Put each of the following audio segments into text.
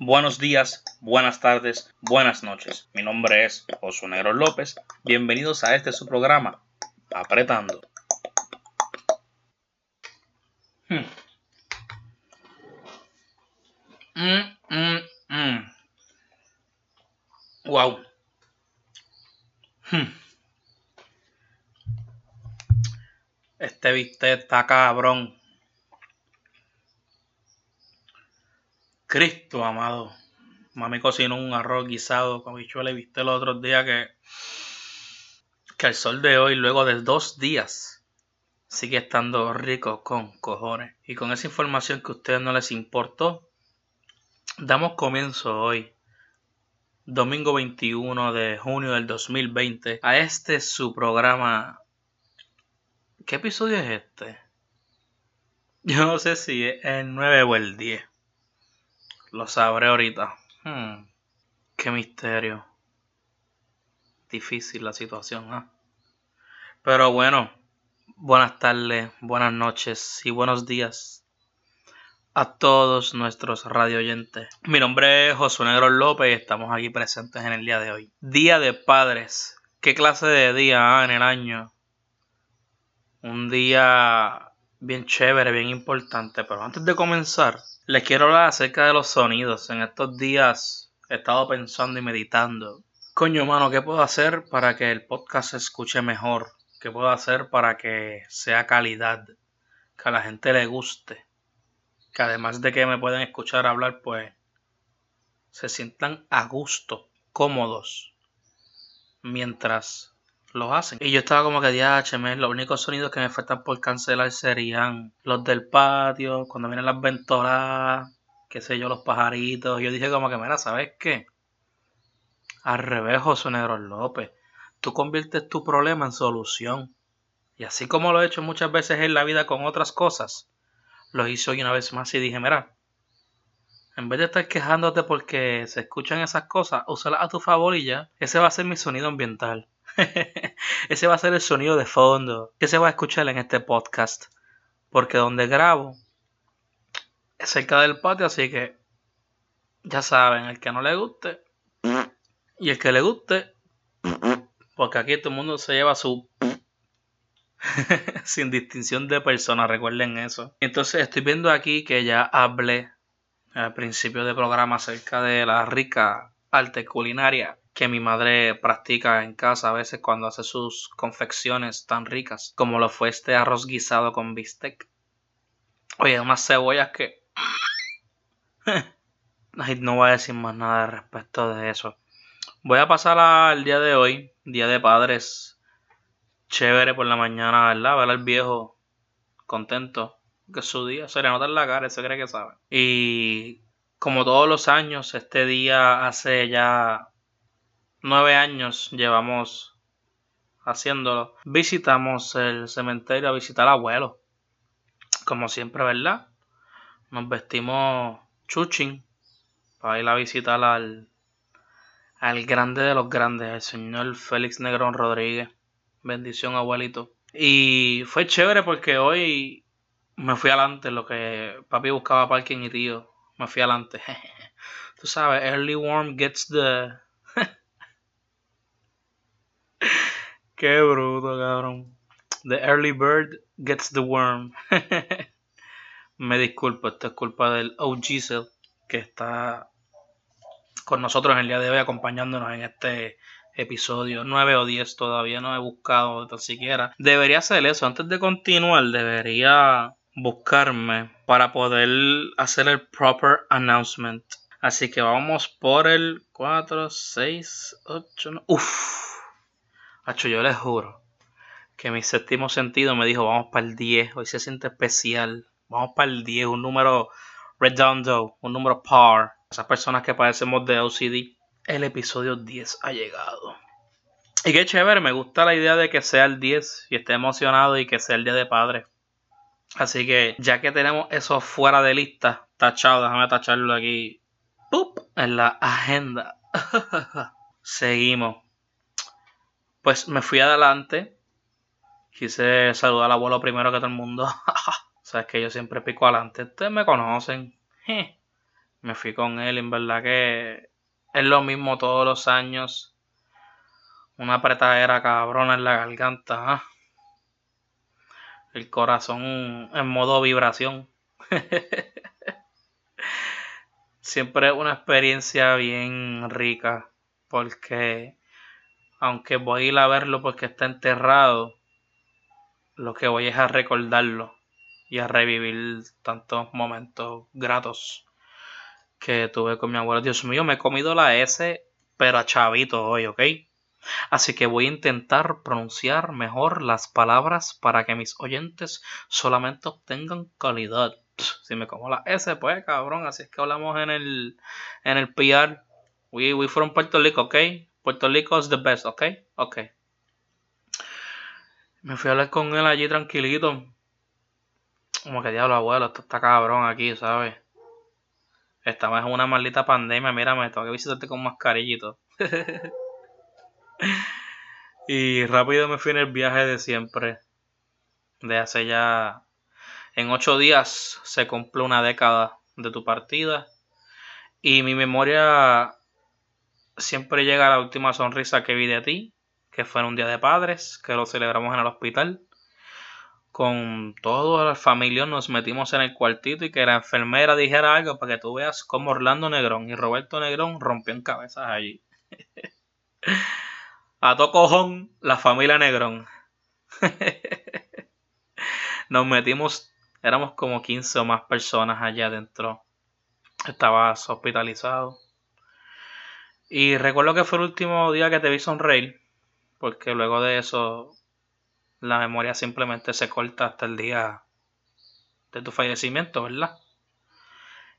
Buenos días, buenas tardes, buenas noches. Mi nombre es Josué Negro López. Bienvenidos a este su programa, Apretando. Hmm. Mm, mm, mm. Wow. Hmm. Este viste está cabrón. Cristo amado. Mami cocinó un arroz guisado con bichuela y viste el otro día que, que el sol de hoy, luego de dos días, sigue estando rico con cojones. Y con esa información que a ustedes no les importó, damos comienzo hoy, domingo 21 de junio del 2020, a este su programa. ¿Qué episodio es este? Yo no sé si es el 9 o el 10. Lo sabré ahorita. Hmm, qué misterio. Difícil la situación, ¿ah? Pero bueno, buenas tardes, buenas noches y buenos días a todos nuestros radio oyentes. Mi nombre es Josué Negro López y estamos aquí presentes en el día de hoy. Día de Padres. ¿Qué clase de día ah, en el año? Un día bien chévere, bien importante. Pero antes de comenzar, les quiero hablar acerca de los sonidos. En estos días he estado pensando y meditando. Coño, mano, ¿qué puedo hacer para que el podcast se escuche mejor? ¿Qué puedo hacer para que sea calidad? Que a la gente le guste. Que además de que me pueden escuchar hablar, pues se sientan a gusto, cómodos, mientras los hacen. Y yo estaba como que, DHM, los únicos sonidos que me faltan por cancelar serían los del patio, cuando vienen las ventoladas, qué sé yo, los pajaritos. Yo dije como que, mira, ¿sabes qué? Al revés, José Negro López. Tú conviertes tu problema en solución. Y así como lo he hecho muchas veces en la vida con otras cosas, lo hice hoy una vez más y dije, mira, en vez de estar quejándote porque se escuchan esas cosas, úsalas a tu favor y ya. Ese va a ser mi sonido ambiental. Ese va a ser el sonido de fondo que se va a escuchar en este podcast. Porque donde grabo es cerca del patio, así que ya saben, el que no le guste y el que le guste, porque aquí todo el mundo se lleva su sin distinción de persona, recuerden eso. Entonces estoy viendo aquí que ya hablé al principio del programa acerca de la rica arte culinaria que mi madre practica en casa a veces cuando hace sus confecciones tan ricas, como lo fue este arroz guisado con bistec. Oye, unas cebollas que... no voy a decir más nada respecto de eso. Voy a pasar al día de hoy, día de padres. Chévere por la mañana, ¿verdad? Ver al viejo contento. Que su día se le nota en la cara, se cree que sabe. Y como todos los años, este día hace ya nueve años llevamos haciéndolo. Visitamos el cementerio a visitar al abuelo. Como siempre, ¿verdad? Nos vestimos chuchín para ir a visitar al, al grande de los grandes, el señor Félix Negrón Rodríguez. Bendición, abuelito. Y fue chévere porque hoy me fui adelante, lo que papi buscaba parking y tío. Me fui adelante. Tú sabes, early warm gets the Qué bruto, cabrón. The early bird gets the worm. Me disculpo, esto es culpa del OG que está con nosotros en el día de hoy acompañándonos en este episodio 9 o 10 todavía no he buscado tan siquiera. Debería hacer eso. Antes de continuar, debería buscarme para poder hacer el proper announcement. Así que vamos por el 4, 6, 8, 9. Uff yo les juro que mi séptimo sentido me dijo, vamos para el 10, hoy se siente especial, vamos para el 10, un número redondo, un número par. Esas personas que padecemos de OCD, el episodio 10 ha llegado. Y qué chévere, me gusta la idea de que sea el 10 y esté emocionado y que sea el día de padre. Así que ya que tenemos eso fuera de lista, tachado, déjame tacharlo aquí. ¡Pup! En la agenda. Seguimos pues me fui adelante. Quise saludar al abuelo primero que todo el mundo. Sabes que yo siempre pico adelante. Ustedes me conocen. Me fui con él, en verdad que es lo mismo todos los años. Una apretadera cabrona en la garganta. ¿ah? El corazón en modo vibración. Siempre es una experiencia bien rica. Porque aunque voy a ir a verlo porque está enterrado, lo que voy es a recordarlo y a revivir tantos momentos gratos que tuve con mi abuelo. Dios mío, me he comido la S, pero a chavito hoy, ¿ok? Así que voy a intentar pronunciar mejor las palabras para que mis oyentes solamente obtengan calidad. Si me como la S, pues cabrón, así es que hablamos en el, en el PR. We, we from Puerto Rico, ¿ok? Puerto Rico is the best, ¿ok? Ok. Me fui a hablar con él allí tranquilito. Como que diablo, abuelo, esto está cabrón aquí, ¿sabes? Estamos en una maldita pandemia, mira, me tengo que visitarte con mascarillito. y rápido me fui en el viaje de siempre. De hace ya. En ocho días se cumple una década de tu partida. Y mi memoria siempre llega la última sonrisa que vi de ti, que fue en un día de padres, que lo celebramos en el hospital. Con toda la familia nos metimos en el cuartito y que la enfermera dijera algo para que tú veas cómo Orlando Negrón y Roberto Negrón rompían cabezas allí. A to cojón, la familia Negrón. Nos metimos, éramos como 15 o más personas allá adentro. Estabas hospitalizado. Y recuerdo que fue el último día que te vi sonreír, porque luego de eso la memoria simplemente se corta hasta el día de tu fallecimiento, ¿verdad?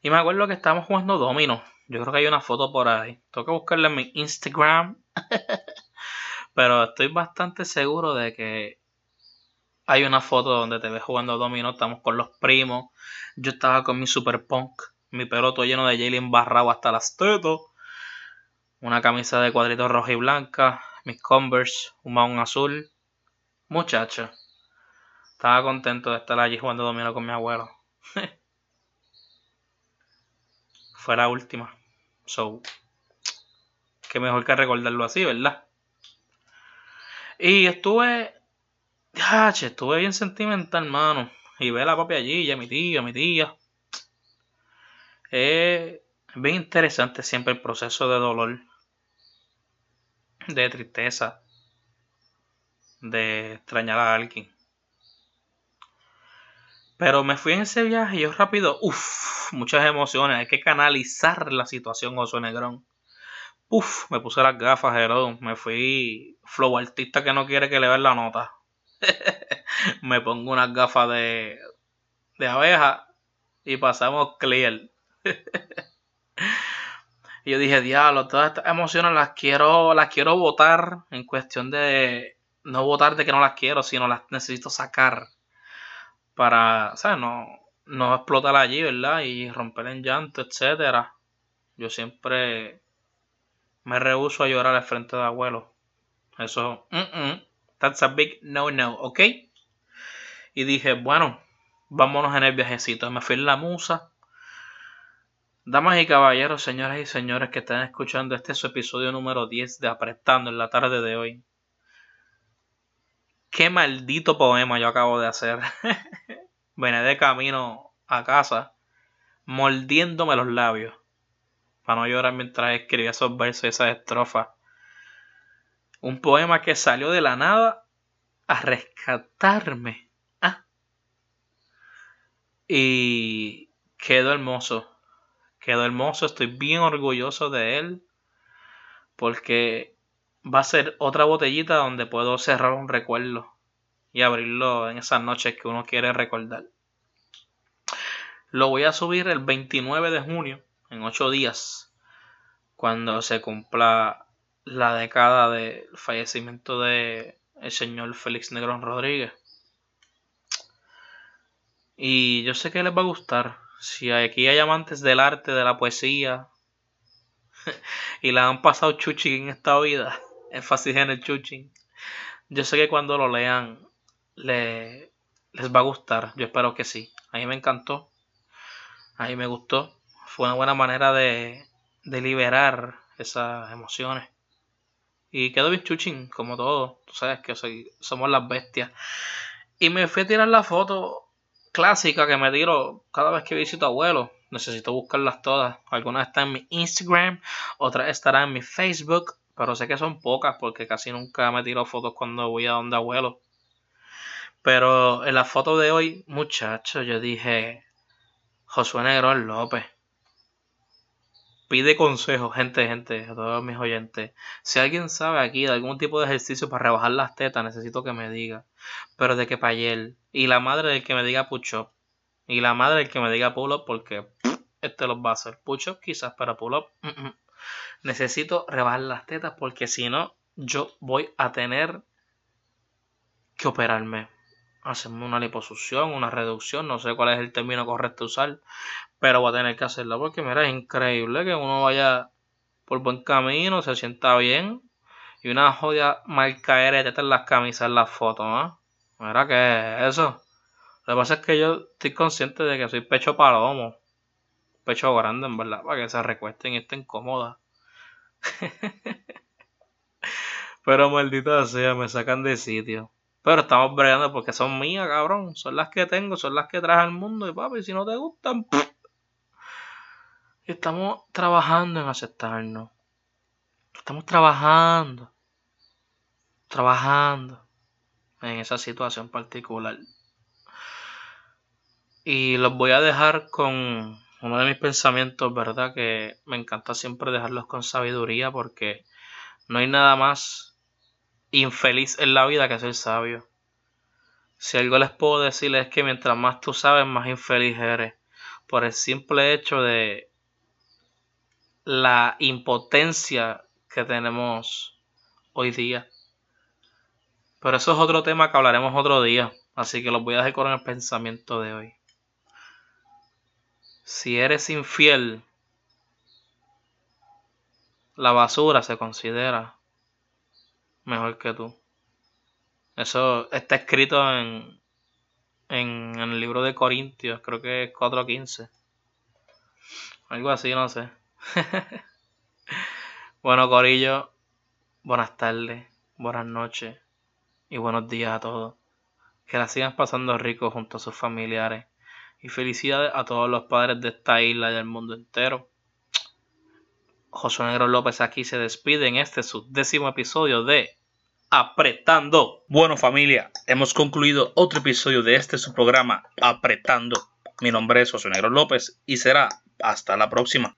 Y me acuerdo que estábamos jugando domino. Yo creo que hay una foto por ahí. Tengo que buscarla en mi Instagram. Pero estoy bastante seguro de que hay una foto donde te ves jugando domino. Estamos con los primos. Yo estaba con mi super punk. Mi pelo todo lleno de Jalen barrado hasta las tetas. Una camisa de cuadritos roja y blanca. Mis Converse. Un maón azul. Muchacho. Estaba contento de estar allí jugando domino con mi abuelo. Fue la última. So. Que mejor que recordarlo así, ¿verdad? Y estuve. Ya, estuve bien sentimental, hermano. Y ve a la papi allí, a mi tía, a mi tía. Es bien interesante siempre el proceso de dolor, de tristeza, de extrañar a alguien. Pero me fui en ese viaje y yo rápido, uff, muchas emociones. Hay que canalizar la situación, Oso Negrón. Uf, me puse las gafas, Jerón. Me fui flow artista que no quiere que le vean la nota. me pongo unas gafas de, de abeja y pasamos clear. yo dije, diablo, todas estas emociones las quiero, las quiero votar en cuestión de no votar de que no las quiero, sino las necesito sacar para, ¿sabes? No, no explotar allí, ¿verdad? Y romper en llanto, etcétera. Yo siempre me rehuso a llorar al frente de abuelo. Eso, that's a big no no, ¿ok? Y dije, bueno, vámonos en el viajecito. Me fui en la musa. Damas y caballeros, señoras y señores que están escuchando, este es su episodio número 10 de Apretando en la tarde de hoy. Qué maldito poema yo acabo de hacer. Vene de camino a casa, mordiéndome los labios para no llorar mientras escribía esos versos y esas estrofas. Un poema que salió de la nada a rescatarme. Ah. Y quedó hermoso. Quedó hermoso, estoy bien orgulloso de él. Porque va a ser otra botellita donde puedo cerrar un recuerdo y abrirlo en esas noches que uno quiere recordar. Lo voy a subir el 29 de junio en ocho días, cuando se cumpla la década del fallecimiento de el señor Félix Negrón Rodríguez. Y yo sé que les va a gustar. Si aquí hay amantes del arte, de la poesía, y la han pasado chuchi en esta vida, énfasis en el chuching, yo sé que cuando lo lean les va a gustar. Yo espero que sí. A mí me encantó. A mí me gustó. fue una buena manera de, de liberar esas emociones. Y quedó bien chuchín, como todo. Tú sabes que soy, somos las bestias. Y me fui a tirar la foto clásica que me tiro cada vez que visito a abuelo. Necesito buscarlas todas. Algunas están en mi Instagram, otras estarán en mi Facebook. Pero sé que son pocas porque casi nunca me tiro fotos cuando voy a donde abuelo. Pero en la foto de hoy, muchacho, yo dije Josué Negro López pide consejo, gente, gente, a todos mis oyentes. Si alguien sabe aquí de algún tipo de ejercicio para rebajar las tetas, necesito que me diga. Pero de que para. Y la madre del que me diga push up. Y la madre del que me diga pull up porque este los va a hacer. Push up quizás para pull up. Necesito rebajar las tetas porque si no, yo voy a tener que operarme hacerme una liposucción, una reducción, no sé cuál es el término correcto usar, pero voy a tener que hacerlo porque mira, es increíble que uno vaya por buen camino, se sienta bien y una joya marca de en las camisas en las fotos, ¿no? Mira que eso. Lo que pasa es que yo estoy consciente de que soy pecho palomo. Pecho grande, en verdad, para que se recuesten y estén cómodas. Pero maldita sea, me sacan de sitio. Pero estamos bregando porque son mías, cabrón. Son las que tengo, son las que traje al mundo. Y papi, si no te gustan, estamos trabajando en aceptarnos. Estamos trabajando. Trabajando en esa situación particular. Y los voy a dejar con uno de mis pensamientos, ¿verdad? Que me encanta siempre dejarlos con sabiduría porque no hay nada más infeliz en la vida que ser sabio. Si algo les puedo decir es que mientras más tú sabes, más infeliz eres. Por el simple hecho de la impotencia que tenemos hoy día. Pero eso es otro tema que hablaremos otro día. Así que los voy a dejar con el pensamiento de hoy. Si eres infiel, la basura se considera mejor que tú. Eso está escrito en, en, el libro de Corintios, creo que es 4.15. Algo así, no sé. bueno, Corillo, buenas tardes, buenas noches y buenos días a todos. Que la sigan pasando rico junto a sus familiares. Y felicidades a todos los padres de esta isla y del mundo entero. José Negro López aquí se despide en este su décimo episodio de Apretando. Bueno familia, hemos concluido otro episodio de este su programa Apretando. Mi nombre es José Negro López y será hasta la próxima.